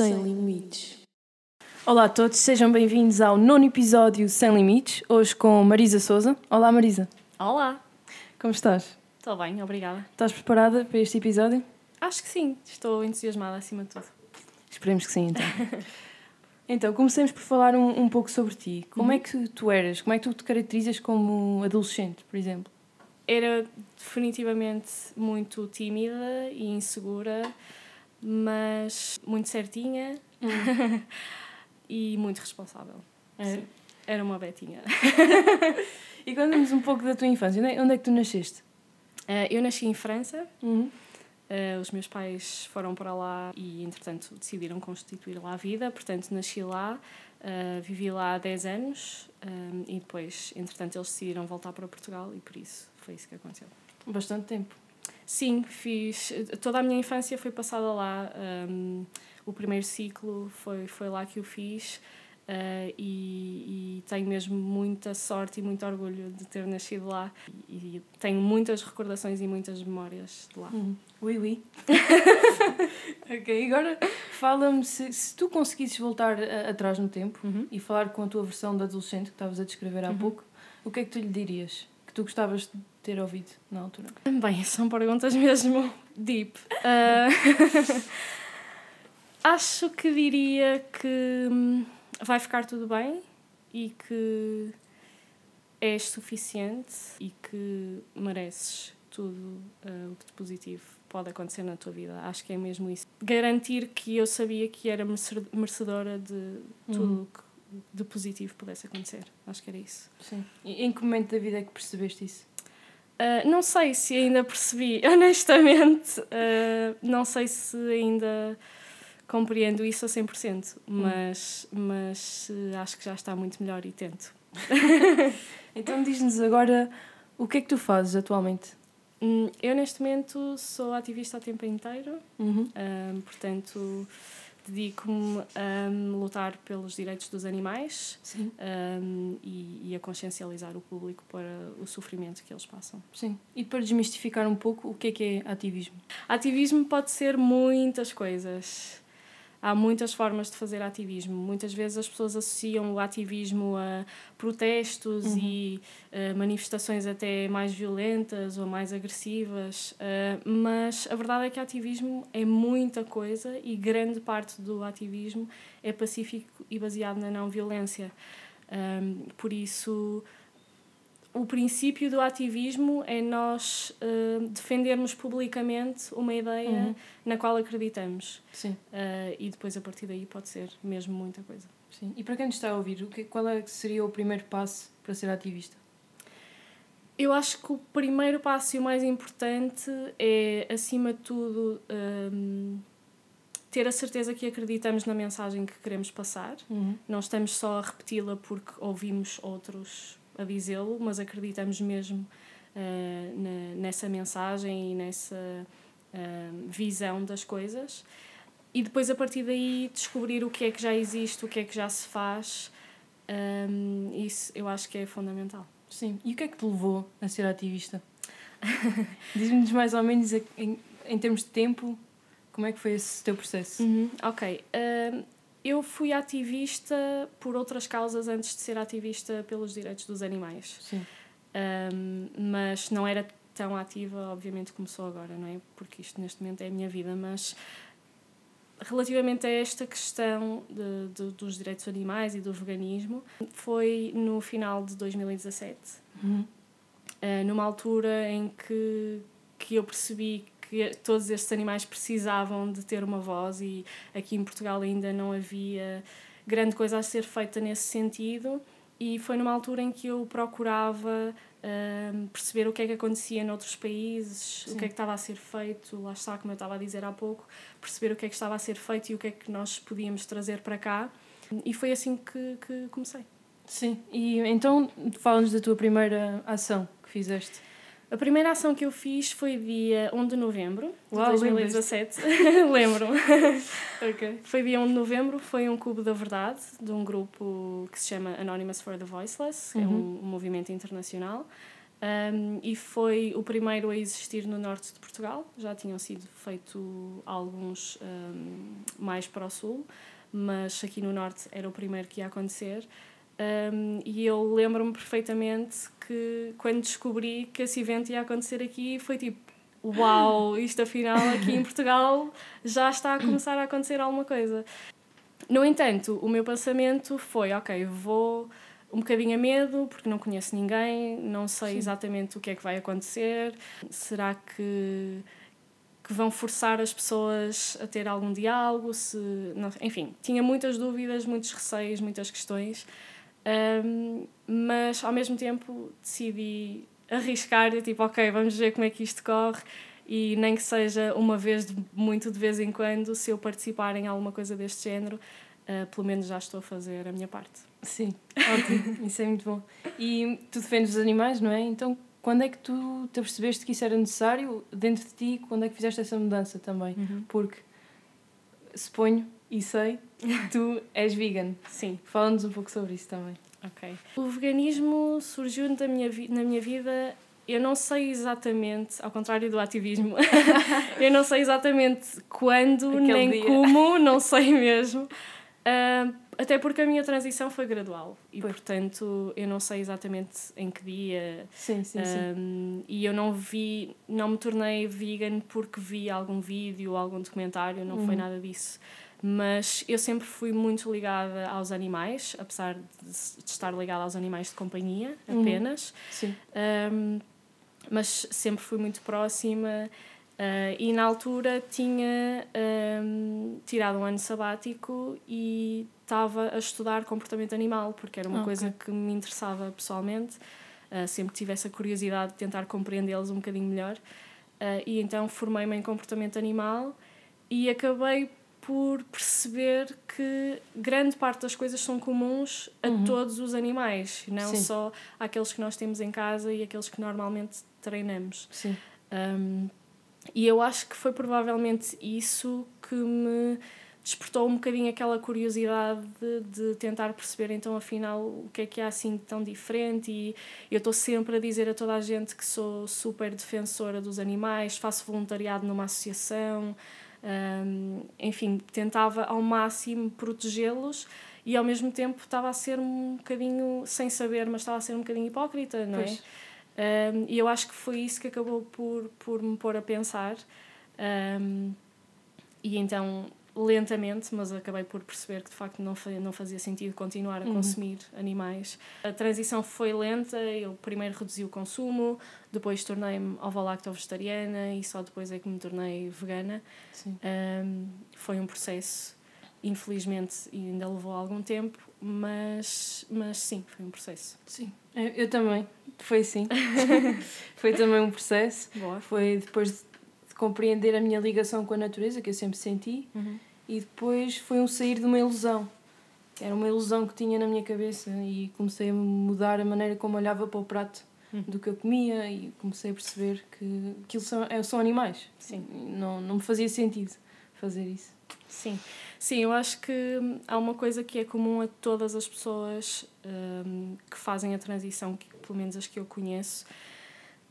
Sem limites. Olá a todos, sejam bem-vindos ao nono episódio Sem Limites, hoje com Marisa Souza. Olá Marisa, Olá, como estás? estou bem, obrigada. Estás preparada para este episódio? Acho que sim, estou entusiasmada acima de tudo. Esperemos que sim, então. então, comecemos por falar um, um pouco sobre ti. Como é que tu eras? Como é que tu te caracterizas como adolescente, por exemplo? Era definitivamente muito tímida e insegura, mas muito certinha e muito responsável. É? Sim, Era uma betinha. E conta-nos um pouco da tua infância. Onde é, é que tu nasceste? Eh, Eu nasci em França, Uhum. eh, os meus pais foram para lá e, entretanto, decidiram constituir lá a vida, portanto, nasci lá, eh, vivi lá há 10 anos eh, e depois, entretanto, eles decidiram voltar para Portugal e por isso foi isso que aconteceu. Bastante tempo. Sim, fiz. Toda a minha infância foi passada lá. um, o primeiro ciclo foi, foi lá que eu fiz. uh, e, e tenho mesmo muita sorte e muito orgulho de ter nascido lá. E, e tenho muitas recordações e muitas memórias de lá. Uhum. Oui, oui. ok, agora fala-me se, se tu conseguisses voltar a- atrás no tempo Uhum. e falar com a tua versão de adolescente que estavas a descrever há pouco, o que é que tu lhe dirias? Que tu gostavas de ter ouvido na altura? Bem, são perguntas mesmo deep. Uh, acho que diria que hum, vai ficar tudo bem e que és suficiente e que mereces tudo uh, o que de positivo pode acontecer na tua vida. Acho que é mesmo isso. Garantir que eu sabia que era merece- merecedora de tudo o que de positivo pudesse acontecer. Acho que era isso. Sim. E em que momento da vida é que percebeste isso? Uh, não sei se ainda percebi, honestamente. uh, não sei se ainda compreendo isso a 100%, mas, mas uh, acho que já está muito melhor e tento. Então diz-nos agora o que é que tu fazes atualmente? Hum, Eu, neste momento, sou ativista a tempo inteiro, Uhum. um, portanto, dedico-me a lutar pelos direitos dos animais um, e, e a consciencializar o público para o sofrimento que eles passam. Sim. E para desmistificar um pouco, o que é que é ativismo? Ativismo pode ser muitas coisas. Há muitas formas de fazer ativismo. Muitas vezes as pessoas associam o ativismo a protestos Uhum. e eh, manifestações até mais violentas ou mais agressivas, eh, mas a verdade é que ativismo é muita coisa e grande parte do ativismo é pacífico e baseado na não violência. Ahm, por isso, o princípio do ativismo é nós eh, defendermos publicamente uma ideia Uhum. na qual acreditamos. Sim. Eh, e depois, a partir daí, pode ser mesmo muita coisa. Sim. E para quem nos está a ouvir, o que, qual é que seria o primeiro passo para ser ativista? Eu acho que o primeiro passo e o mais importante é, acima de tudo, hum, ter a certeza que acreditamos na mensagem que queremos passar. Uhum. Não estamos só a repeti-la porque ouvimos outros a dizê-lo, mas acreditamos mesmo eh, na- nessa mensagem e nessa eh, visão das coisas. E depois, a partir daí, descobrir o que é que já existe, o que é que já se faz. Hum, isso eu acho que é fundamental. Sim. E o que é que te levou a ser ativista? Diz-nos mais ou menos em, em termos de tempo, como é que foi esse teu processo? Uhum, ok. Hum, eu fui ativista por outras causas antes de ser ativista pelos direitos dos animais. Sim. Um, mas não era tão ativa, obviamente, como sou agora, não é? Porque isto neste momento é a minha vida, mas relativamente a esta questão de, de- dos direitos animais e do veganismo, foi no final de 2017, Uhum. uh, numa altura em que, que eu percebi que todos estes animais precisavam de ter uma voz e aqui em Portugal ainda não havia grande coisa a ser feita nesse sentido e foi numa altura em que eu procurava hum, perceber o que é que acontecia noutros países, Sim. o que é que estava a ser feito, lá está, como eu estava a dizer há pouco, perceber o que é que estava a ser feito e o que é que nós podíamos trazer para cá. E foi assim que, que comecei. Sim. E então fala-nos da tua primeira ação que fizeste. A primeira ação que eu fiz foi dia 1 de novembro de Uau, 2017. Lembro. Ok. Foi dia 1 de novembro, foi um Cubo da Verdade, de um grupo que se chama Anonymous for the Voiceless, que é Uhum. um, um movimento internacional. Um, e foi o primeiro a existir no norte de Portugal. Já tinham sido feitos alguns um, mais para o sul, mas aqui no norte era o primeiro que ia acontecer. Um, e eu lembro-me perfeitamente que quando descobri que esse evento ia acontecer aqui, foi tipo: Uau, isto afinal aqui em Portugal já está a começar a acontecer alguma coisa. No entanto, o meu pensamento foi: Ok, vou um bocadinho a medo, porque não conheço ninguém, não sei Sim. exatamente o que é que vai acontecer. Será que que vão forçar as pessoas a ter algum diálogo, se, não, enfim, tinha muitas dúvidas, muitos receios, muitas questões. Um, mas ao mesmo tempo decidi arriscar e tipo, ok, vamos ver como é que isto corre e nem que seja uma vez, de, muito de vez em quando, se eu participar em alguma coisa deste género, uh, pelo menos já estou a fazer a minha parte. Sim, ótimo, isso é muito bom. E tu defendes os animais, não é? Então, quando é que tu te percebeste que isso era necessário dentro de ti? Quando é que fizeste essa mudança também? Uhum. Porque suponho e sei tu és vegan. Sim. Fala-nos um pouco sobre isso também. Ok. O veganismo surgiu da minha na minha vida, eu não sei exatamente, ao contrário do ativismo, eu não sei exatamente quando Aquele nem dia. como, não sei mesmo. Uh, até porque a minha transição foi gradual e, pois. portanto, eu não sei exatamente em que dia. Sim, sim, um, sim. E eu não vi, não me tornei vegan porque vi algum vídeo, algum documentário, não uhum. foi nada disso mas eu sempre fui muito ligada aos animais, apesar de, estar ligada aos animais de companhia uhum. apenas. Uhum. Sim. Um, mas sempre fui muito próxima uh, e na altura tinha um, tirado um ano sabático e estava a estudar comportamento animal, porque era uma okay. coisa que me interessava pessoalmente. Uh, sempre tive essa curiosidade de tentar compreendê-los um bocadinho melhor. Uh, e então formei-me em comportamento animal e acabei por perceber que grande parte das coisas são comuns a uhum. todos os animais, não Sim. só aqueles que nós temos em casa e aqueles que normalmente treinamos. Sim. Um, e eu acho que foi provavelmente isso que me despertou um bocadinho aquela curiosidade de, de, tentar perceber então afinal o que é que há assim tão diferente e eu estou sempre a dizer a toda a gente que sou super defensora dos animais, faço voluntariado numa associação, um, enfim, tentava ao máximo protegê-los e ao mesmo tempo estava a ser um bocadinho, sem saber, mas estava a ser um bocadinho hipócrita, não pois. é? Um, e eu acho que foi isso que acabou por, por me pôr a pensar. Um, e então lentamente, mas acabei por perceber que de facto não, fazia, não fazia sentido continuar a uhum. consumir animais. A transição foi lenta, eu primeiro reduzi o consumo, depois tornei-me ovo-lacto-vegetariana e só depois é que me tornei vegana. Um, foi um processo, infelizmente, ainda levou algum tempo, mas, mas sim, foi um processo. Sim, eu, eu também, foi sim. foi também um processo. Boa. Foi depois de compreender a minha ligação com a natureza, que eu sempre senti. Uhum e depois foi um sair de uma ilusão. Era uma ilusão que tinha na minha cabeça e comecei a mudar a maneira como olhava para o prato hum. do que eu comia e comecei a perceber que aquilo são, é, são animais. Sim. Não, não me fazia sentido fazer isso. Sim. Sim, eu acho que há uma coisa que é comum a todas as pessoas um, que fazem a transição, que, pelo menos as que eu conheço,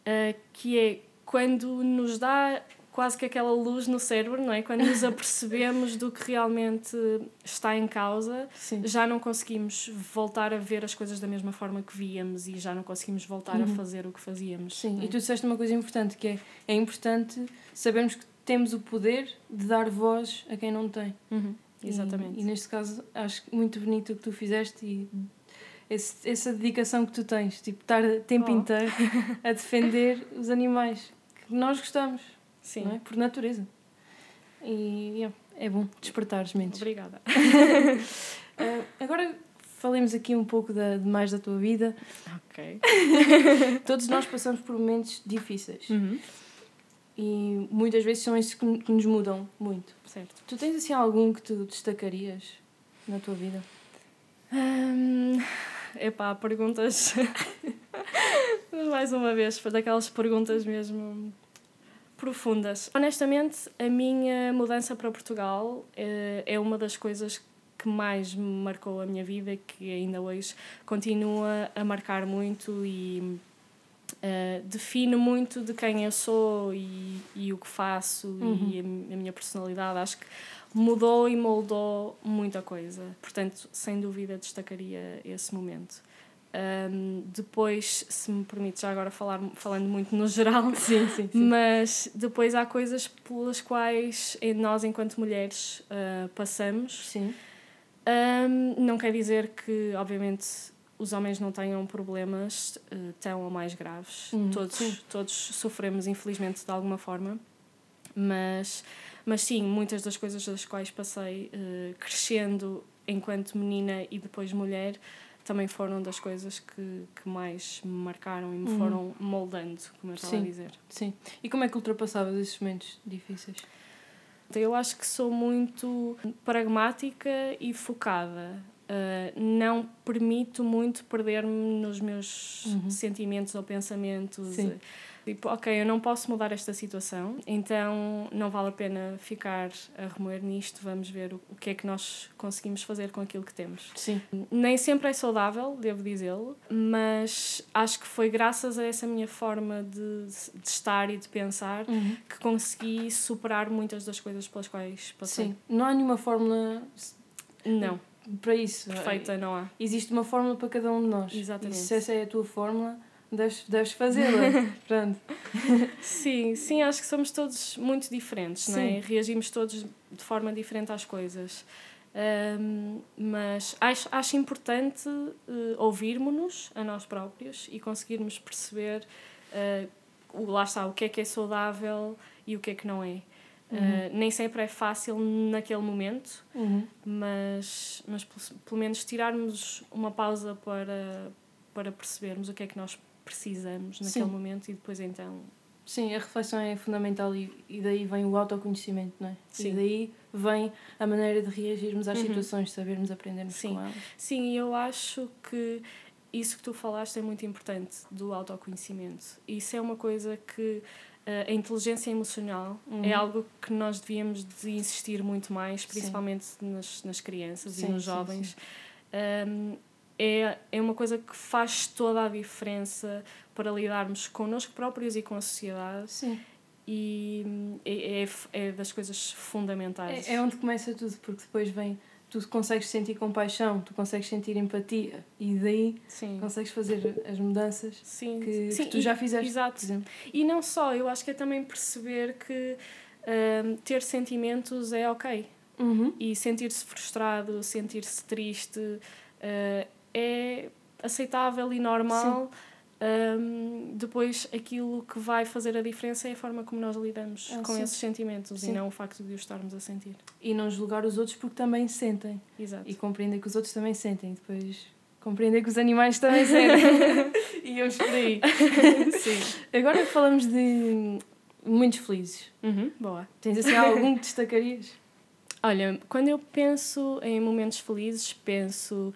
uh, que é quando nos dá quase que aquela luz no cérebro, não é? Quando nos apercebemos do que realmente está em causa, Sim. já não conseguimos voltar a ver as coisas da mesma forma que víamos e já não conseguimos voltar uhum. a fazer o que fazíamos. Sim, é? e tu disseste uma coisa importante que é, é importante sabermos que temos o poder de dar voz a quem não tem. Uhum. Exatamente. E, e, neste caso acho muito bonito o que tu fizeste e esse, essa dedicação que tu tens, tipo, estar o tempo oh. inteiro a defender os animais que nós gostamos. Sim. É? Por natureza. E yeah, é bom despertar as mentes. Obrigada. uh, agora falemos aqui um pouco da, de mais da tua vida. Ok. Todos nós passamos por momentos difíceis. Uhum. E muitas vezes são esses que, que nos mudam muito. Certo. Tu tens assim algum que tu destacarias na tua vida? Um, epá, perguntas. Mais uma vez, daquelas perguntas mesmo profundas. Honestamente, a minha mudança para Portugal é, é uma das coisas que mais me marcou a minha vida, que ainda hoje continua a marcar muito e uh, define muito de quem eu sou e, e o que faço uhum. e a, a minha personalidade. Acho que mudou e moldou muita coisa. Portanto, sem dúvida, destacaria esse momento. Um, depois, se me permite já agora falar, falando muito no geral, sim, sim, sim. mas depois há coisas pelas quais nós, enquanto mulheres, uh, passamos. Um, não quer dizer que, obviamente, os homens não tenham problemas uh, tão ou mais graves. Uhum, todos, todos sofremos, infelizmente, de alguma forma, mas, mas sim, muitas das coisas das quais passei uh, crescendo enquanto menina e depois mulher também foram das coisas que, que mais me marcaram e me uhum. foram moldando, como eu estava sim, a dizer. Sim. E como é que ultrapassavas esses momentos difíceis? Eu acho que sou muito pragmática e focada. Uh, não permito muito perder-me nos meus uhum. sentimentos ou pensamentos. Sim. Tipo, ok, eu não posso mudar esta situação, então não vale a pena ficar a remoer nisto, vamos ver o, o que é que nós conseguimos fazer com aquilo que temos. Sim. Nem sempre é saudável, devo dizê-lo, mas acho que foi graças a essa minha forma de, de estar e de pensar uhum. que consegui superar muitas das coisas pelas quais passei. Sim, não há nenhuma fórmula. Não. Para isso. Perfeita, não há. Existe uma fórmula para cada um de nós. Exatamente. E se essa é a tua fórmula deves, deves fazê-la. Pronto. Sim, sim, acho que somos todos muito diferentes, sim. não é? Reagimos todos de forma diferente às coisas. Um, mas acho, acho importante uh, ouvirmos-nos a nós próprios e conseguirmos perceber uh, o, lá está, o que é que é saudável e o que é que não é. Uhum. Uh, nem sempre é fácil naquele momento, uhum. mas, mas pelo, pelo menos tirarmos uma pausa para, para percebermos o que é que nós precisamos naquele Sim. momento e depois então. Sim, a reflexão é fundamental e, e daí vem o autoconhecimento, não é? Sim. E daí vem a maneira de reagirmos às uhum. situações, sabermos aprendermos Sim. com elas. Sim, eu acho que isso que tu falaste é muito importante do autoconhecimento. Isso é uma coisa que eh, a inteligência emocional é uhum. é algo que nós devíamos de insistir muito mais, principalmente nas, nas crianças sim, e nos jovens. Sim, sim. Um, é, é uma coisa que faz toda a diferença para lidarmos connosco próprios e com a sociedade. Sim. E é, é, é das coisas fundamentais. É, é onde começa tudo, porque depois vem tu consegues sentir compaixão, tu consegues sentir empatia e daí Sim. consegues fazer as mudanças Sim. Que, Sim, que tu e, já fizeste. Exato. E não só, eu acho que é também perceber que um, ter sentimentos é ok. Uhum. E sentir-se frustrado, sentir-se triste, uh, é aceitável e normal. Um, depois, aquilo que vai fazer a diferença é a forma como nós lidamos ah, com sim. esses sentimentos sim. e não o facto de os estarmos a sentir. E não julgar os outros porque também sentem. Exato. E compreender que os outros também sentem. Depois, compreender que os animais também sentem. e eu por aí. sim. Agora falamos de momentos felizes. Uhum, boa. Tens assim algum que destacarias? Olha, quando eu penso em momentos felizes, penso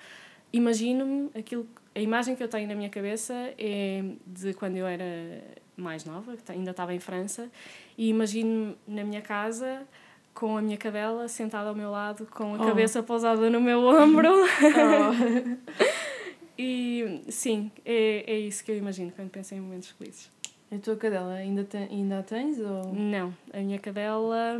imagino-me aquilo a imagem que eu tenho na minha cabeça é de quando eu era mais nova, que ainda estava em França, e imagino-me na minha casa com a minha cadela sentada ao meu lado, com a oh. cabeça pousada no meu ombro. Oh. e sim, é, é isso que eu imagino quando penso em momentos felizes. A tua cadela ainda, tem, ainda a tens? Ou... Não, a minha cadela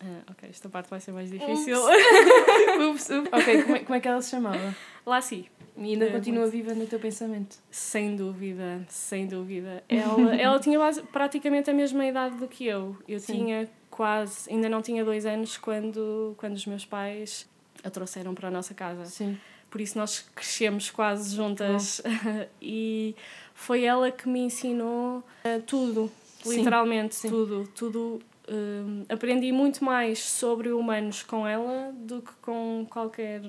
ah, ok, esta parte vai ser mais difícil. ups, ups. Ok, como é, como é que ela se chamava? Lassie. E ainda é, continua muito... viva no teu pensamento? Sem dúvida, sem dúvida. Ela, ela tinha praticamente a mesma idade do que eu. Eu Sim. tinha quase, ainda não tinha dois anos quando, quando os meus pais a trouxeram para a nossa casa. Sim. Por isso nós crescemos quase juntas. Oh. e foi ela que me ensinou uh, tudo, literalmente Sim. tudo. Tudo Uh, aprendi muito mais sobre humanos com ela do que com qualquer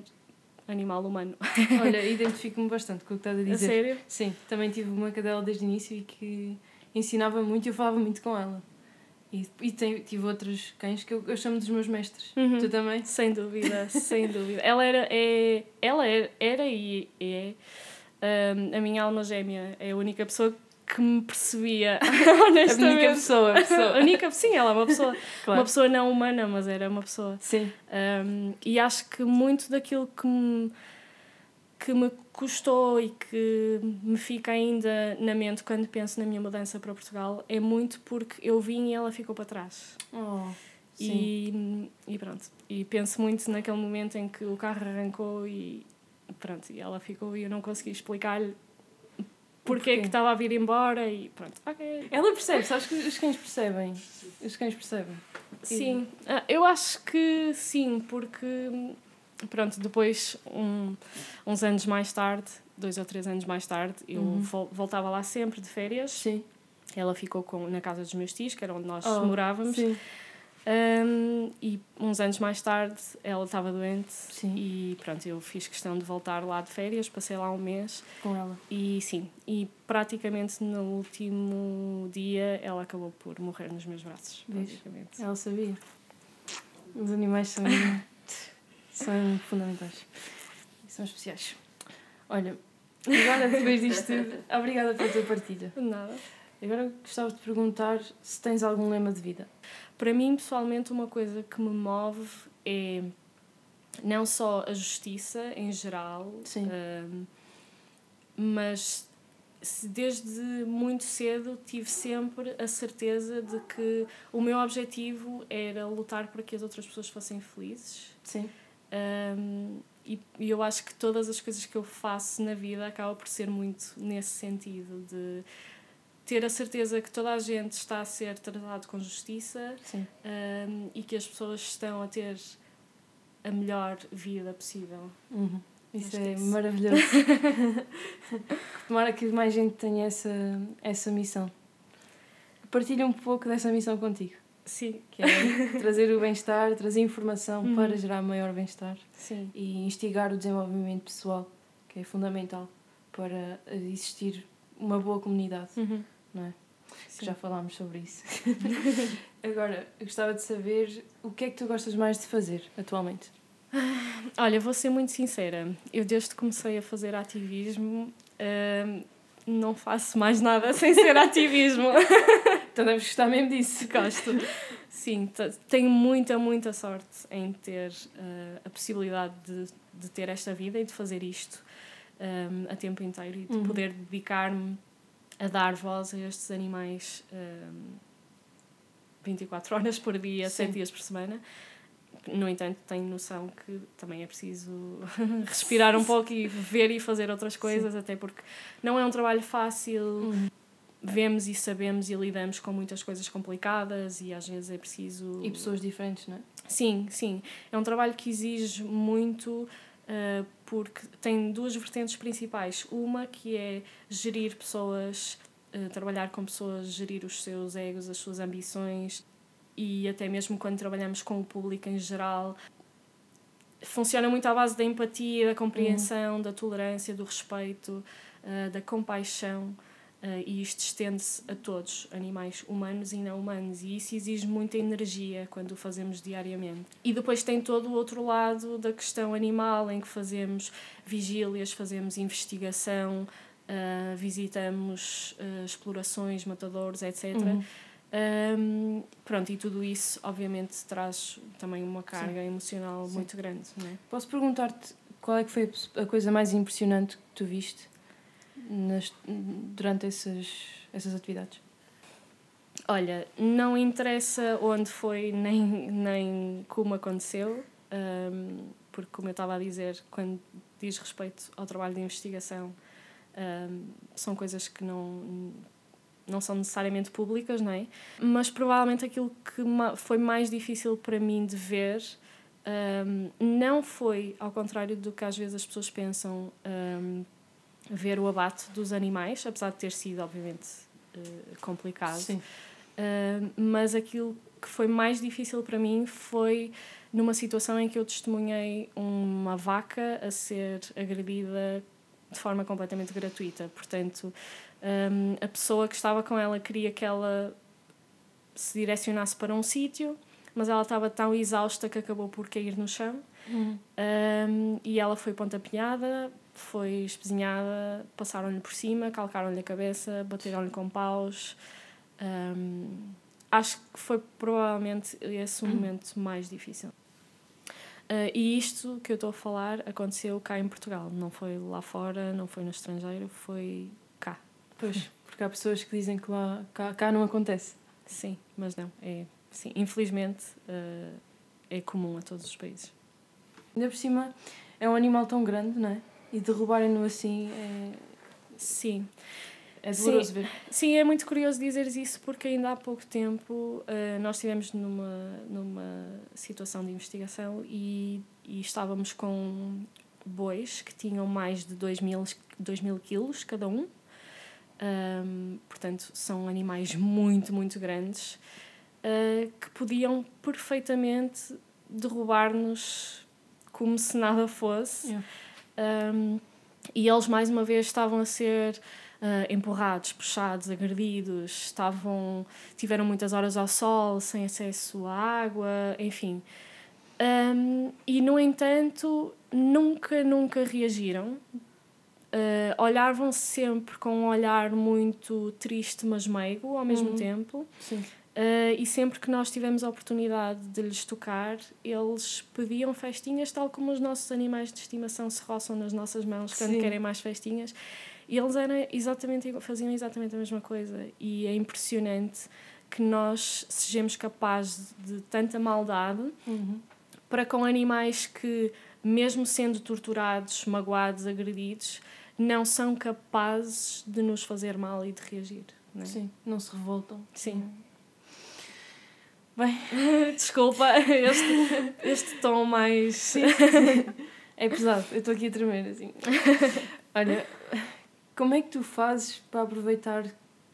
animal humano. Olha, identifico-me bastante com o que estás a dizer. A sério? Sim, também tive uma cadela desde o início e que ensinava muito e eu falava muito com ela. E, e tem, tive outros cães que eu, eu chamo dos meus mestres. Uhum. Tu também? Sem dúvida, sem dúvida. Ela era, é, ela era, era e é um, a minha alma gêmea. É a única pessoa que me percebia, honestamente. A única pessoa. A pessoa. a única, sim, ela é uma pessoa. Claro. Uma pessoa não humana, mas era uma pessoa. Sim. Um, e acho que muito daquilo que me, que me custou e que me fica ainda na mente quando penso na minha mudança para Portugal é muito porque eu vim e ela ficou para trás. Oh, e, e pronto. E penso muito naquele momento em que o carro arrancou e pronto, e ela ficou e eu não consegui explicar-lhe porque é que estava a vir embora e pronto. Okay. Ela percebe, sabes que os cães percebem. Os cães percebem. Sim, e... Ah, eu acho que sim, porque pronto, depois um, uns anos mais tarde, dois ou três anos mais tarde, eu uhum. voltava lá sempre de férias. Sim. Ela ficou com, na casa dos meus tios, que era onde nós oh, morávamos. Sim. Um, e uns anos mais tarde ela estava doente sim. e pronto, eu fiz questão de voltar lá de férias, passei lá um mês com ela. E sim, e praticamente no último dia ela acabou por morrer nos meus braços. Praticamente. Ela sabia. Os animais são, são fundamentais. São especiais. Olha, agora depois disto tudo, obrigada pela tua partilha. Nada. Agora gostava de perguntar se tens algum lema de vida. Para mim, pessoalmente, uma coisa que me move é não só a justiça em geral, um, mas desde muito cedo tive sempre a certeza de que o meu objetivo era lutar para que as outras pessoas fossem felizes. Sim. Um, e, e eu acho que todas as coisas que eu faço na vida acabam por ser muito nesse sentido de ter a certeza que toda a gente está a ser tratado com justiça um, e que as pessoas estão a ter a melhor vida possível. Uhum. Isso é, é isso. maravilhoso. Tomara que mais gente tenha essa, essa missão. Partilha um pouco dessa missão contigo. Sim. Que é trazer o bem-estar, trazer informação uhum. para gerar maior bem-estar. Sim. E instigar o desenvolvimento pessoal, que é fundamental para existir uma boa comunidade. Uhum não é? Já falámos sobre isso. Agora, eu gostava de saber o que é que tu gostas mais de fazer atualmente? Olha, vou ser muito sincera. Eu, desde que comecei a fazer ativismo, uh, não faço mais nada sem ser ativismo. então deves gostar mesmo disso. Gosto. Sim, tenho muita, muita sorte em ter uh, a possibilidade de, de ter esta vida e de fazer isto um, a tempo inteiro e de uhum. poder dedicar-me a dar voz a estes animais um, 24 horas por dia, Sim. 7 dias por semana. No entanto, tenho noção que também é preciso respirar um pouco e ver e fazer outras coisas, Sim. até porque não é um trabalho fácil. Uhum. Vemos e sabemos e lidamos com muitas coisas complicadas e às vezes é preciso. E pessoas diferentes, não é? Sim, sim. É um trabalho que exige muito uh, porque tem duas vertentes principais. Uma que é gerir pessoas, uh, trabalhar com pessoas, gerir os seus egos, as suas ambições e até mesmo quando trabalhamos com o público em geral. Funciona muito à base da empatia, da compreensão, uhum. da tolerância, do respeito, uh, da compaixão. Uh, e isto estende-se a todos, animais humanos e não humanos, e isso exige muita energia quando o fazemos diariamente. E depois tem todo o outro lado da questão animal, em que fazemos vigílias, fazemos investigação, uh, visitamos uh, explorações, matadores, etc. Uhum. Um, pronto, e tudo isso, obviamente, traz também uma carga Sim. emocional Sim. muito grande. Não é? Posso perguntar-te qual é que foi a coisa mais impressionante que tu viste? Nas, durante essas, essas atividades? Olha, não interessa onde foi nem, nem como aconteceu, um, porque, como eu estava a dizer, quando diz respeito ao trabalho de investigação, um, são coisas que não, não são necessariamente públicas, não é? Mas provavelmente aquilo que foi mais difícil para mim de ver um, não foi, ao contrário do que às vezes as pessoas pensam, um, ver o abate dos animais, apesar de ter sido, obviamente, uh, complicado. Sim. Uh, mas aquilo que foi mais difícil para mim foi numa situação em que eu testemunhei uma vaca a ser agredida de forma completamente gratuita. Portanto, um, a pessoa que estava com ela queria que ela se direcionasse para um sítio, mas ela estava tão exausta que acabou por cair no chão. Uhum. Um, e ela foi pontapeada, foi espezinhada, passaram-lhe por cima, calcaram-lhe a cabeça, bateram-lhe com paus. Um, acho que foi provavelmente esse o momento mais difícil. Uh, e isto que eu estou a falar aconteceu cá em Portugal, não foi lá fora, não foi no estrangeiro, foi cá. Pois, porque há pessoas que dizem que lá, cá, cá não acontece. Sim, mas não, é, sim, infelizmente uh, é comum a todos os países. Ainda por cima, é um animal tão grande, não é? E derrubarem-no assim é. Sim. É doloroso sim, ver. Sim, é muito curioso dizeres isso porque ainda há pouco tempo uh, nós estivemos numa, numa situação de investigação e, e estávamos com bois que tinham mais de 2 mil, 2 mil quilos cada um. Um, portanto, são animais muito, muito grandes uh, que podiam perfeitamente derrubar-nos como se nada fosse. Yeah. Um, e eles, mais uma vez, estavam a ser uh, empurrados, puxados, agredidos, estavam, tiveram muitas horas ao sol, sem acesso à água, enfim. Um, e, no entanto, nunca, nunca reagiram. Uh, olhavam sempre com um olhar muito triste, mas meigo ao mesmo Uhum. tempo. Sim. Uh, e sempre que nós tivemos a oportunidade de lhes tocar, eles pediam festinhas, tal como os nossos animais de estimação se roçam nas nossas mãos quando Sim. querem mais festinhas. E eles eram exatamente, faziam exatamente a mesma coisa. E é impressionante que nós sejamos capazes de tanta maldade Uhum. para com animais que, mesmo sendo torturados, magoados, agredidos, não são capazes de nos fazer mal e de reagir. Não é? Sim, não se revoltam. Sim. Bem, Desculpa, este, este tom mais. é pesado, eu estou aqui a tremer assim. Olha, como é que tu fazes para aproveitar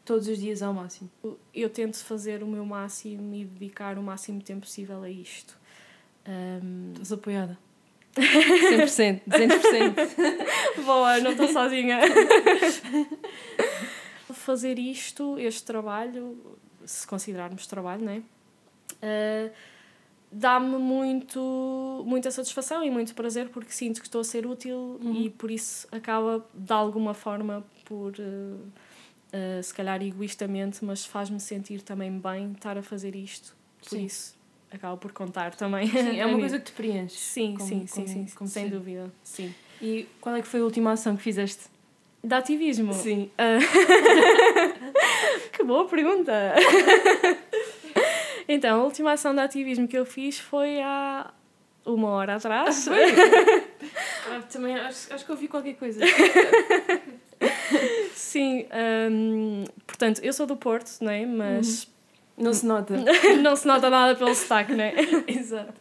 todos os dias ao máximo? Eu tento fazer o meu máximo e dedicar o máximo de tempo possível a isto. Um, Estás apoiada? 100%, 200%. Boa, não estou sozinha. Fazer isto, este trabalho, se considerarmos trabalho, não é? Uh, dá-me muito, muita satisfação e muito prazer porque sinto que estou a ser útil e por isso acaba de alguma forma por uh, uh, se calhar egoístamente, mas faz-me sentir também bem estar a fazer isto. Por Sim. isso acaba por contar também. Sim, é uma coisa que te preenche. Sim, como- sim, sim, como- sim, como sem ser. dúvida. Sim. E qual é que foi a última ação que fizeste? De ativismo. Sim. Ah, que boa pergunta! então, a última ação de ativismo que eu fiz foi há uma hora atrás. Ah, também acho, acho que ouvi qualquer coisa. Sim, hum, portanto, eu sou do Porto, não é? Mas Não se nota. não se nota nada pelo sotaque, não é? Exato.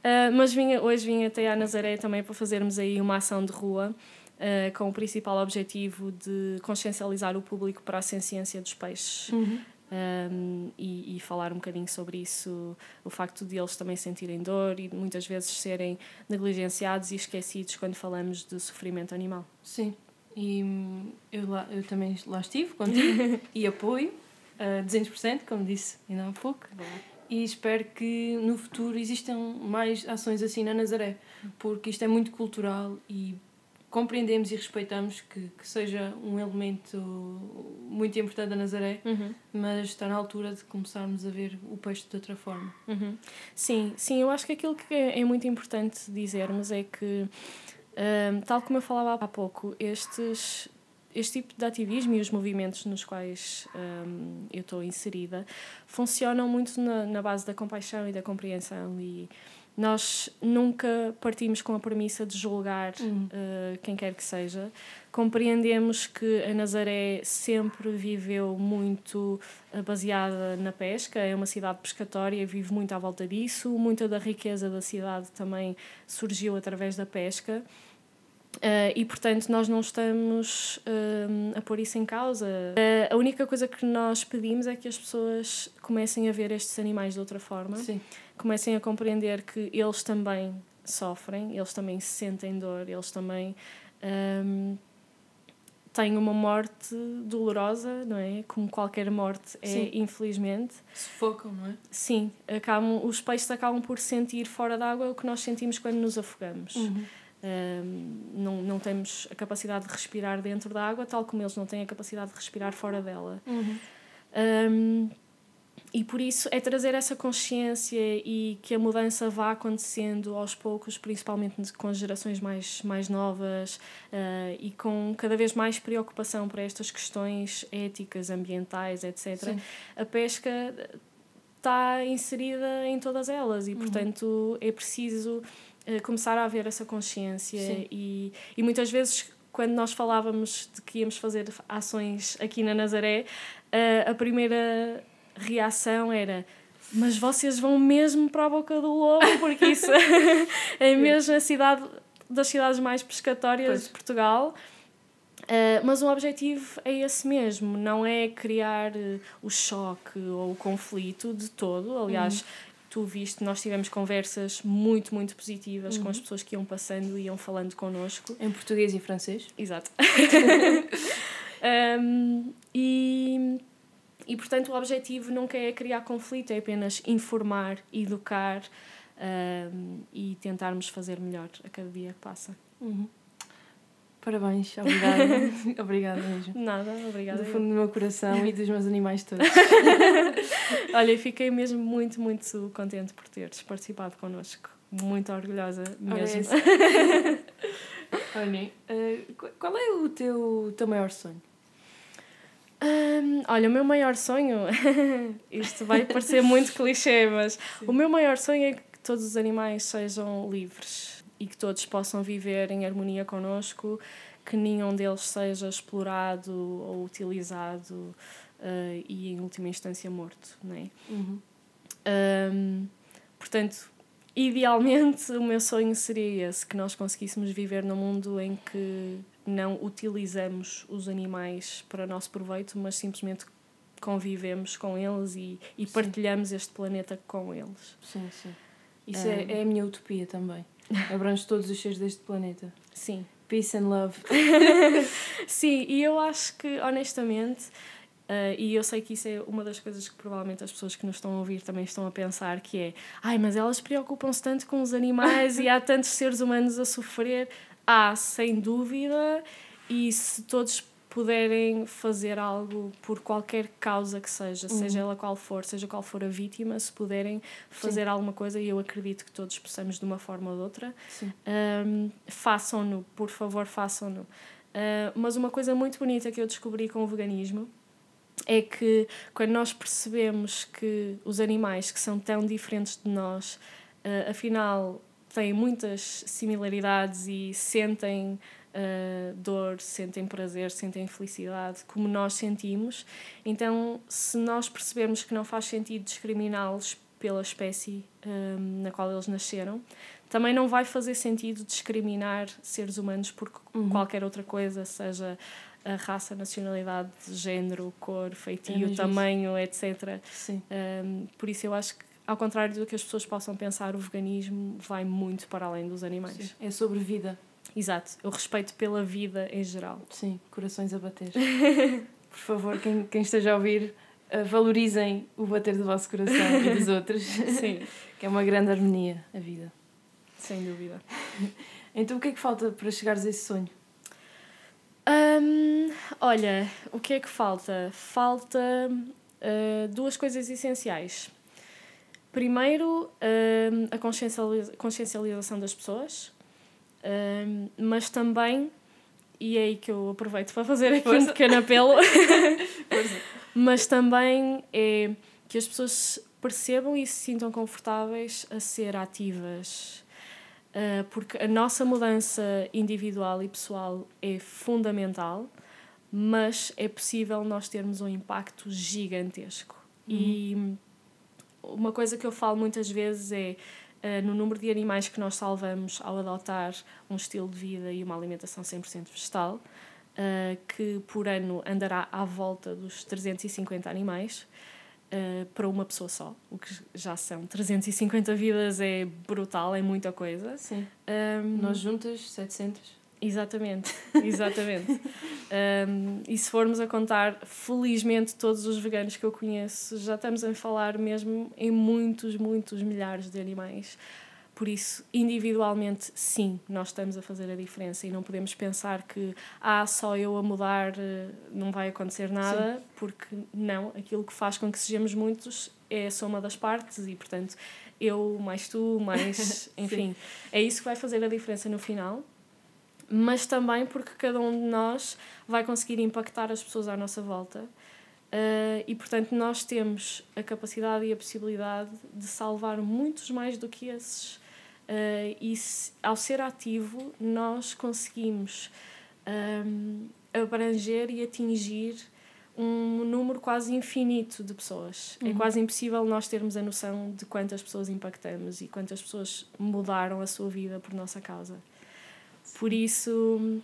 Uh, mas vinha, hoje vim até à Nazaré também para fazermos aí uma ação de rua uh, com o principal objetivo de consciencializar o público para a ciência dos peixes. Uhum. Um, e, e falar um bocadinho sobre isso, o facto de eles também sentirem dor e muitas vezes serem negligenciados e esquecidos quando falamos de sofrimento animal. Sim. E hum, eu, lá, eu também lá estive contigo e apoio a 200%, como disse ainda há pouco. E espero que no futuro existam mais ações assim na Nazaré, porque isto é muito cultural e compreendemos e respeitamos que, que seja um elemento muito importante da Nazaré, Uhum. mas está na altura de começarmos a ver o peixe de outra forma. Uhum. Sim, sim, eu acho que aquilo que é é muito importante dizermos é que, hum, tal como eu falava há pouco, estes, este tipo de ativismo e os movimentos nos quais hum, eu estou inserida funcionam muito na, na base da compaixão e da compreensão e nós nunca partimos com a premissa de julgar Uhum. uh, quem quer que seja. Compreendemos que a Nazaré sempre viveu muito uh, baseada na pesca, é uma cidade pescatória, vive muito à volta disso. Muita da riqueza da cidade também surgiu através da pesca. Uh, e portanto nós não estamos um, a pôr isso em causa. Uh, a única coisa que nós pedimos é que as pessoas comecem a ver estes animais de outra forma Sim. comecem a compreender que eles também sofrem, eles também sentem dor, eles também hum, têm uma morte dolorosa, não é? Como qualquer morte é, Sim. infelizmente. Sufocam, não é? Sim, acabam, os peixes acabam por sentir fora d'água o que nós sentimos quando nos afogamos. Uhum. Um, não, não temos a capacidade de respirar dentro da água, tal como eles não têm a capacidade de respirar fora dela. Uhum. Um, e por isso é trazer essa consciência e que a mudança vá acontecendo aos poucos, principalmente com as gerações mais, mais novas uh, e com cada vez mais preocupação para estas questões éticas, ambientais, etc. Sim. A pesca está inserida em todas elas e, uhum. portanto, é preciso uh, começar a haver essa consciência e, e muitas vezes quando nós falávamos de que íamos fazer ações aqui na Nazaré, uh, a primeira reação era mas vocês vão mesmo para a boca do lobo, porque isso é mesmo a cidade das cidades mais pescatórias pois. de Portugal. Uh, mas o objetivo é esse mesmo, não é criar uh, o choque ou o conflito de todo. Aliás, uhum. Tu viste, nós tivemos conversas muito, muito positivas uhum. com as uhum. pessoas que iam passando e iam falando connosco. Em português e francês? Exato. um, e e, portanto, o objetivo nunca é criar conflito, é apenas informar, educar um, e tentarmos fazer melhor a cada dia que passa. Uhum. Parabéns, obrigada. obrigada mesmo. Nada, obrigada. Do fundo do meu coração e dos meus animais todos. Olha, fiquei mesmo muito, muito contente por teres participado connosco. Muito orgulhosa mesmo. Olhem, uh, qual é o teu, teu maior sonho? Um, olha, o meu maior sonho, isto vai parecer muito clichê, mas Sim. o meu maior sonho é que todos os animais sejam livres e que todos possam viver em harmonia connosco, que nenhum deles seja explorado ou utilizado uh, e, em última instância, morto. Não é? Uhum. Um, portanto, idealmente, o meu sonho seria esse: que nós conseguíssemos viver num mundo em que não utilizamos os animais para nosso proveito, mas simplesmente convivemos com eles e, e partilhamos este planeta com eles. Sim, sim. Isso um, é, é a minha utopia também. Abrange todos os seres deste planeta. Sim. Peace and love. sim, e eu acho que, honestamente, Uh, e eu sei que isso é uma das coisas que provavelmente as pessoas que nos estão a ouvir também estão a pensar, que é ai, mas elas preocupam-se tanto com os animais e há tantos seres humanos a sofrer. Há, sem dúvida, e se todos puderem fazer algo por qualquer causa que seja, uhum. seja ela qual for, seja qual for a vítima, se puderem fazer Sim. alguma coisa, e eu acredito que todos possamos de uma forma ou de outra, um, façam-no, por favor, façam-no. Uh, mas uma coisa muito bonita que eu descobri com o veganismo é que quando nós percebemos que os animais que são tão diferentes de nós, uh, afinal têm muitas similaridades e sentem uh, dor, sentem prazer, sentem felicidade, como nós sentimos. Então, se nós percebermos que não faz sentido discriminá-los pela espécie um, na qual eles nasceram, também não vai fazer sentido discriminar seres humanos por uhum. qualquer outra coisa, seja a raça, nacionalidade, género, cor, feitio, é tamanho, etc. Sim. Um, por isso eu acho que ao contrário do que as pessoas possam pensar, o veganismo vai muito para além dos animais. Sim. É sobre vida. Exato, o respeito pela vida em geral. Sim, corações a bater. Por favor, quem, quem esteja a ouvir, uh, valorizem o bater do vosso coração e dos outros. Sim. que é uma grande harmonia, a vida. Sem dúvida. então, o que é que falta para chegares a esse sonho? Um, olha, o que é que falta? Falta uh, duas coisas essenciais. Primeiro, um, a consciencializa consciencialização das pessoas, um, mas também, e é aí que eu aproveito para fazer aqui Força. um pequeno apelo, mas também é que as pessoas percebam e se sintam confortáveis a ser ativas. Uh, porque a nossa mudança individual e pessoal é fundamental, mas é possível nós termos um impacto gigantesco. Uhum. E uma coisa que eu falo muitas vezes é uh, no número de animais que nós salvamos ao adotar um estilo de vida e uma alimentação 100% vegetal, uh, que por ano andará à volta dos 350 animais. Uh, para uma pessoa só, o que já são 350 vidas é brutal, é muita coisa. Sim. Um, Nós juntas 700. Exatamente, exatamente. um, e se formos a contar, felizmente, todos os veganos que eu conheço, já estamos a falar mesmo em muitos, muitos milhares de animais. por isso, individualmente, sim, nós estamos a fazer a diferença e não podemos pensar que, ah, só eu a mudar eh, não vai acontecer nada, sim. porque não, aquilo que faz com que sejamos muitos é a soma das partes e, portanto, eu mais tu, mais. enfim, é isso que vai fazer a diferença no final mas também porque cada um de nós vai conseguir impactar as pessoas à nossa volta. Uh, e portanto, nós temos a capacidade e a possibilidade de salvar muitos mais do que esses. Uh, e se, ao ser ativo, nós conseguimos um, abranger e atingir um número quase infinito de pessoas. É uhum. É quase impossível nós termos a noção de quantas pessoas impactamos e quantas pessoas mudaram a sua vida por nossa causa. Por isso,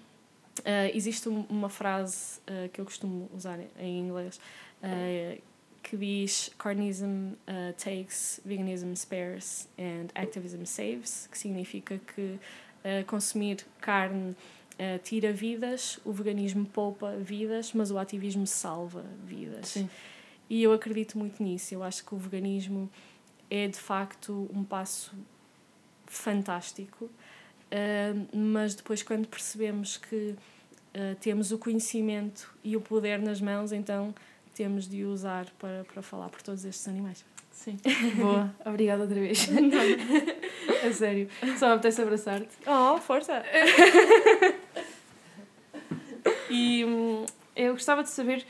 uh, existe uma frase uh, que eu costumo usar em inglês uh, que diz Carnism takes, veganism spares and activism saves, que significa que consumir carne tira vidas, o veganismo poupa vidas, mas o ativismo salva vidas. Sim. E eu acredito muito nisso. Eu acho que o veganismo é de facto um passo fantástico Uh, mas depois, quando percebemos que uh, temos o conhecimento e o poder nas mãos, então temos de o usar para, para falar por todos estes animais. Sim. Boa. Obrigada outra vez. a sério. Só me apetece abraçar-te. Oh, força! e hum, eu gostava de saber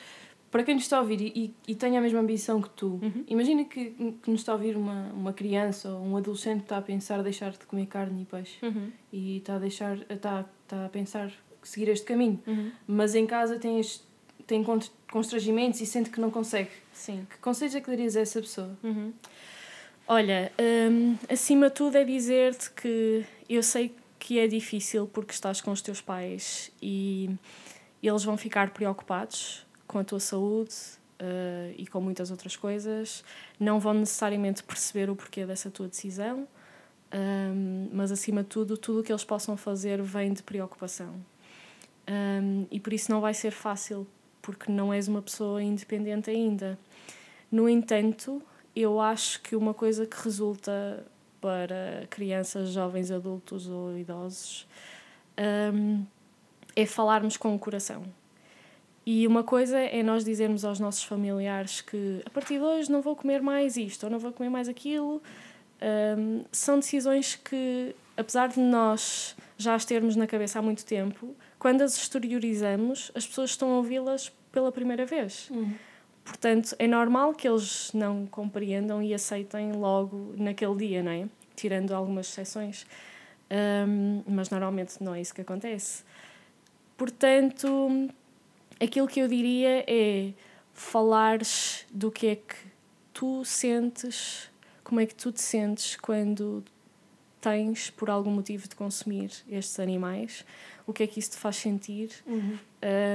para quem nos está a ouvir e, e tem a mesma ambição que tu, uhum. imagina que, que nos está a ouvir uma, uma criança ou um adolescente que está a pensar deixar de comer carne e peixe uhum. e está a, deixar, está, está a pensar seguir este caminho, uhum. mas em casa tem, este, tem constrangimentos e sente que não consegue. Sim. Que conselhos é que darias a essa pessoa? Uhum. Olha, hum, acima de tudo é dizer-te que eu sei que é difícil porque estás com os teus pais e eles vão ficar preocupados com a tua saúde uh, e com muitas outras coisas, não vão necessariamente perceber o porquê dessa tua decisão, um, ehm, mas acima de tudo, tudo o que eles possam fazer vem de preocupação. Um, ehm, e por isso não vai ser fácil, porque não és uma pessoa independente ainda. No entanto, eu acho que uma coisa que resulta para crianças, jovens, adultos ou idosos um, ehm, é falarmos com o coração. E uma coisa é nós dizermos aos nossos familiares que a partir de hoje não vou comer mais isto ou não vou comer mais aquilo. Um, são decisões que, apesar de nós já as termos na cabeça há muito tempo, quando as exteriorizamos, as pessoas estão a ouvi-las pela primeira vez. Uhum. Portanto, é normal que eles não compreendam e aceitem logo naquele dia, não é? Tirando algumas exceções. Um, mas normalmente não é isso que acontece. Portanto aquilo que eu diria é falares do que é que tu sentes, como é que tu te sentes quando tens por algum motivo de consumir estes animais, o que é que isso te faz sentir, uhum.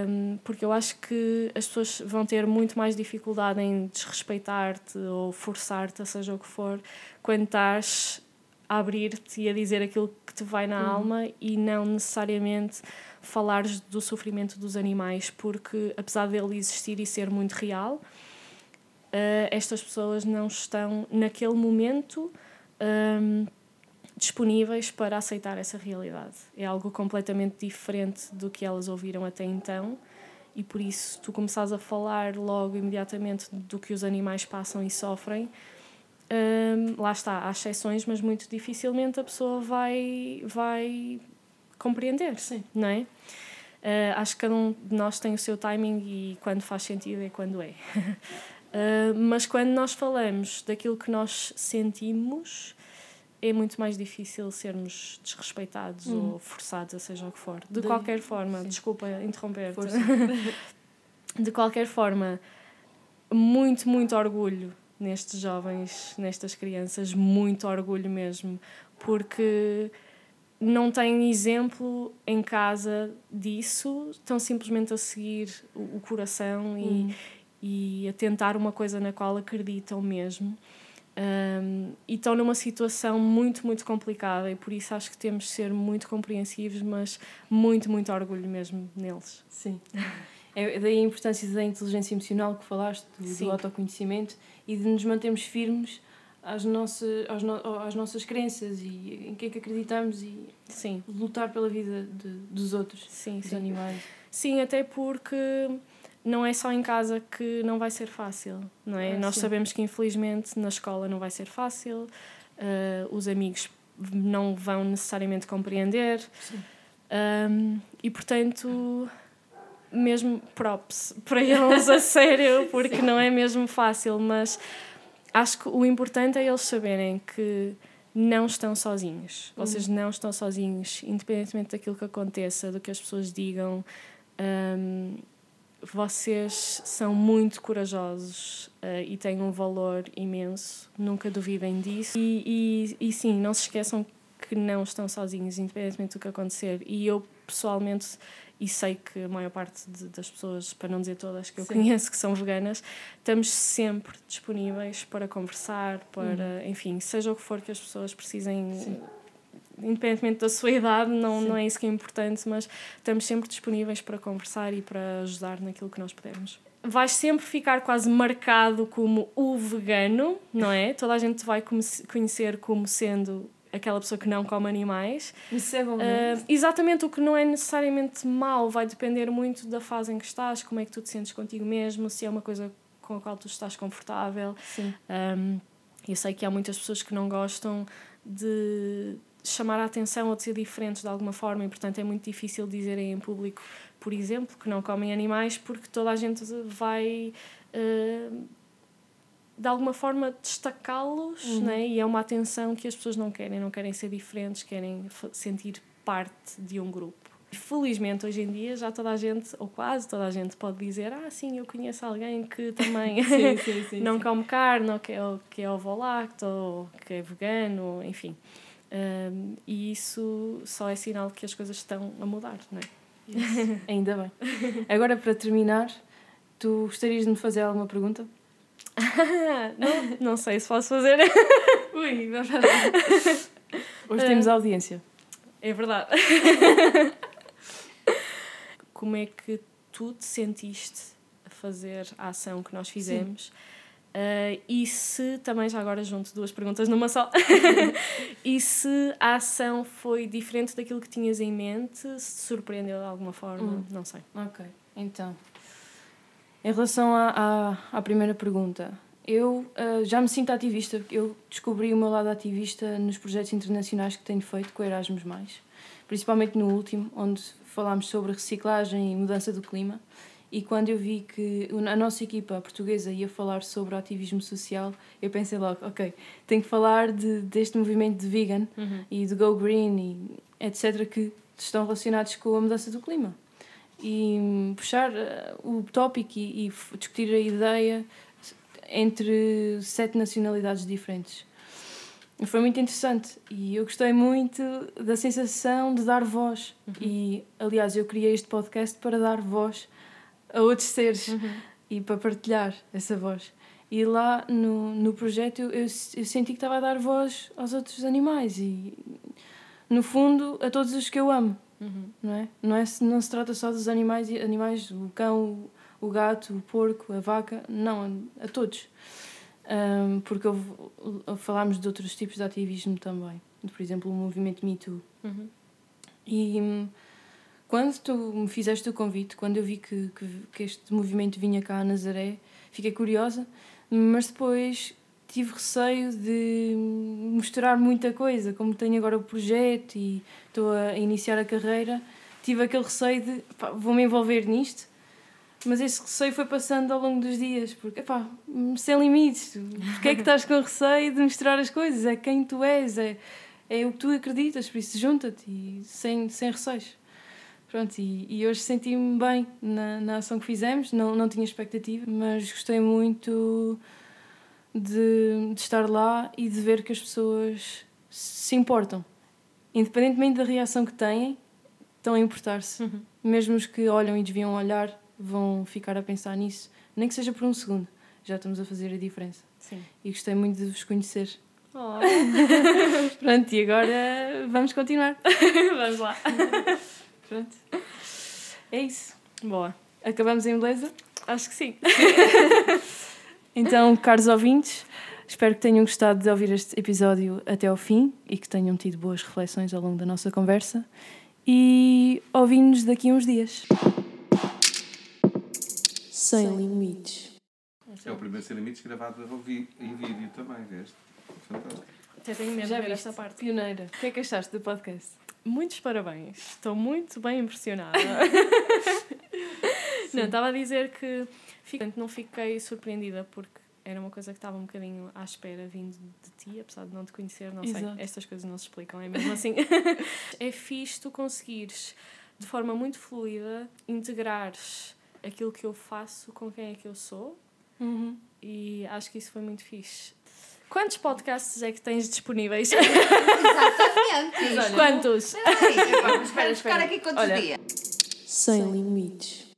um, porque eu acho que as pessoas vão ter muito mais dificuldade em desrespeitar-te ou forçar-te, seja o que for, quando estás a abrir-te e a dizer aquilo que te vai na uhum. alma e não necessariamente falares do sofrimento dos animais, porque apesar dele existir e ser muito real, uh, estas pessoas não estão naquele momento um, disponíveis para aceitar essa realidade. É algo completamente diferente do que elas ouviram até então. E por isso, tu começares a falar logo imediatamente do que os animais passam e sofrem, um, lá está, há exceções, mas muito dificilmente a pessoa vai, vai compreender, Sim. não é? Uh, acho que cada um de nós tem o seu timing e quando faz sentido é quando é. uh, mas quando nós falamos daquilo que nós sentimos, é muito mais difícil sermos desrespeitados hum. ou forçados, a seja o que for. De, de qualquer forma, sim. desculpa interromper-te. de qualquer forma, muito, muito orgulho nestes jovens, nestas crianças, muito orgulho mesmo, porque não têm exemplo em casa disso, estão simplesmente a seguir o, o coração e, hum. e a tentar uma coisa na qual acreditam mesmo. Um, e estão numa situação muito, muito complicada e por isso acho que temos de ser muito compreensivos, mas muito, muito orgulho mesmo neles. Sim. É daí a importância da inteligência emocional que falaste, do, do autoconhecimento e de nos mantermos firmes às, nossas, às, no, às nossas crenças e em que é que acreditamos e sim. lutar pela vida de, dos outros, sim, dos sim. animais. Sim, até porque não é só em casa que não vai ser fácil, não é? Ah, Nós sim. sabemos que infelizmente na escola não vai ser fácil, uh, os amigos não vão necessariamente compreender um, e portanto mesmo props para eles a sério porque não é mesmo fácil, mas acho que o importante é eles saberem que não estão sozinhos. Vocês não estão sozinhos, independentemente daquilo que aconteça, do que as pessoas digam. Um, vocês são muito corajosos uh, e têm um valor imenso, nunca duvidem disso. E, e, e sim, não se esqueçam que não estão sozinhos, independentemente do que acontecer. E eu, pessoalmente, e sei que a maior parte de, das pessoas, para não dizer todas que eu Sim. conheço que são veganas, estamos sempre disponíveis para conversar, para, uhum. enfim, seja o que for que as pessoas precisem. Sim. Independentemente da sua idade, não, não é isso que é importante, mas estamos sempre disponíveis para conversar e para ajudar naquilo que nós pudermos. Vais sempre ficar quase marcado como o vegano, não é? Toda a gente te vai conhecer como sendo aquela pessoa que não come animais. Isso é bom. Uh, exatamente, o que não é necessariamente mau, vai depender muito da fase em que estás, como é que tu te sentes contigo mesmo, se é uma coisa com a qual tu estás confortável. Sim. Um, eu sei que há muitas pessoas que não gostam de chamar a atenção ou de ser diferentes de alguma forma e, portanto, é muito difícil dizerem em público, por exemplo, que não comem animais porque toda a gente vai. Uh, de alguma forma destacá-los uhum. né? e é uma atenção que as pessoas não querem, não querem ser diferentes, querem sentir parte de um grupo. Felizmente hoje em dia já toda a gente, ou quase toda a gente, pode dizer: Ah, sim, eu conheço alguém que também sim, sim, sim, não come carne, ou que é, que é ovo-lacto, ou que é vegano, enfim. Um, e isso só é sinal de que as coisas estão a mudar, não é? Ainda bem. Agora, para terminar, tu gostarias de me fazer alguma pergunta? Não, não sei se posso fazer. Ui, Hoje temos audiência. É verdade. Como é que tu te sentiste a fazer a ação que nós fizemos? Uh, e se, também já agora junto duas perguntas numa só, e se a ação foi diferente daquilo que tinhas em mente, se te surpreendeu de alguma forma, hum. não sei. Ok, então, em relação à, à, à primeira pergunta, eu uh, já me sinto ativista. Eu descobri o meu lado ativista nos projetos internacionais que tenho feito com Erasmus, principalmente no último, onde falámos sobre reciclagem e mudança do clima. E quando eu vi que a nossa equipa portuguesa ia falar sobre ativismo social, eu pensei logo, ok, tenho que falar de, deste movimento de vegan uhum. e de go green e etc. que estão relacionados com a mudança do clima e puxar uh, o tópico e, e, discutir a ideia entre sete nacionalidades diferentes. Foi muito interessante e eu gostei muito da sensação de dar voz. Uhum. E, aliás, eu criei este podcast para dar voz a outros seres uhum. e para partilhar essa voz. E lá no, no projeto eu, eu, eu senti que estava a dar voz aos outros animais e, no fundo, a todos os que eu amo. Uhum. Não, é? Não, é, não se trata só dos animais, animais o cão, o gato, o porco, a vaca, não, a, a todos. Um, porque houve, falámos de outros tipos de ativismo também, por exemplo, o movimento Me Too. Uhum. E quando tu me fizeste o convite, quando eu vi que, que, que este movimento vinha cá a Nazaré, fiquei curiosa, mas depois tive receio de misturar muita coisa, como tenho agora o projeto e estou a iniciar a carreira, tive aquele receio de vou-me envolver nisto, mas esse receio foi passando ao longo dos dias, porque pá, sem limites, porque é que estás com receio de misturar as coisas? É quem tu és, é, é o que tu acreditas, por isso junta-te sem, sem receios. Pronto, e, e hoje senti-me bem na, na ação que fizemos, não, não tinha expectativa, mas gostei muito de, de estar lá e de ver que as pessoas se importam. Independentemente da reação que têm, estão a importar-se. Uhum. Mesmo os que olham e deviam olhar vão ficar a pensar nisso, nem que seja por um segundo. Já estamos a fazer a diferença. Sim. E gostei muito de vos conhecer. Oh. Pronto, e agora vamos continuar. vamos lá. Pronto. É isso. Boa. Acabamos em beleza? Acho que sim. Então, caros ouvintes, Espero que tenham gostado de ouvir este episódio até ao fim e que tenham tido boas reflexões ao longo da nossa conversa. E ouvimos daqui a uns dias. Sem limites. É o primeiro Sem Limites gravado em vídeo também, veste? Fantástico. Até tenho medo Já de ver esta parte. Pioneira. O que é que achaste do podcast? Muitos parabéns. Estou muito bem impressionada. não, estava a dizer que fico- não fiquei surpreendida porque era uma coisa que estava um bocadinho à espera vindo de ti, apesar de não te conhecer, não sei. Exato. Estas coisas não se explicam, é mesmo assim. é fixe tu conseguires, de forma muito fluida, integrares aquilo que eu faço com quem é que eu sou Uhum. e acho que isso foi muito fixe. Quantos podcasts é que tens disponíveis? Exatamente. Quantos? Vamos Espera, ficar espera. aqui quantos Olha. dias? Sem limites.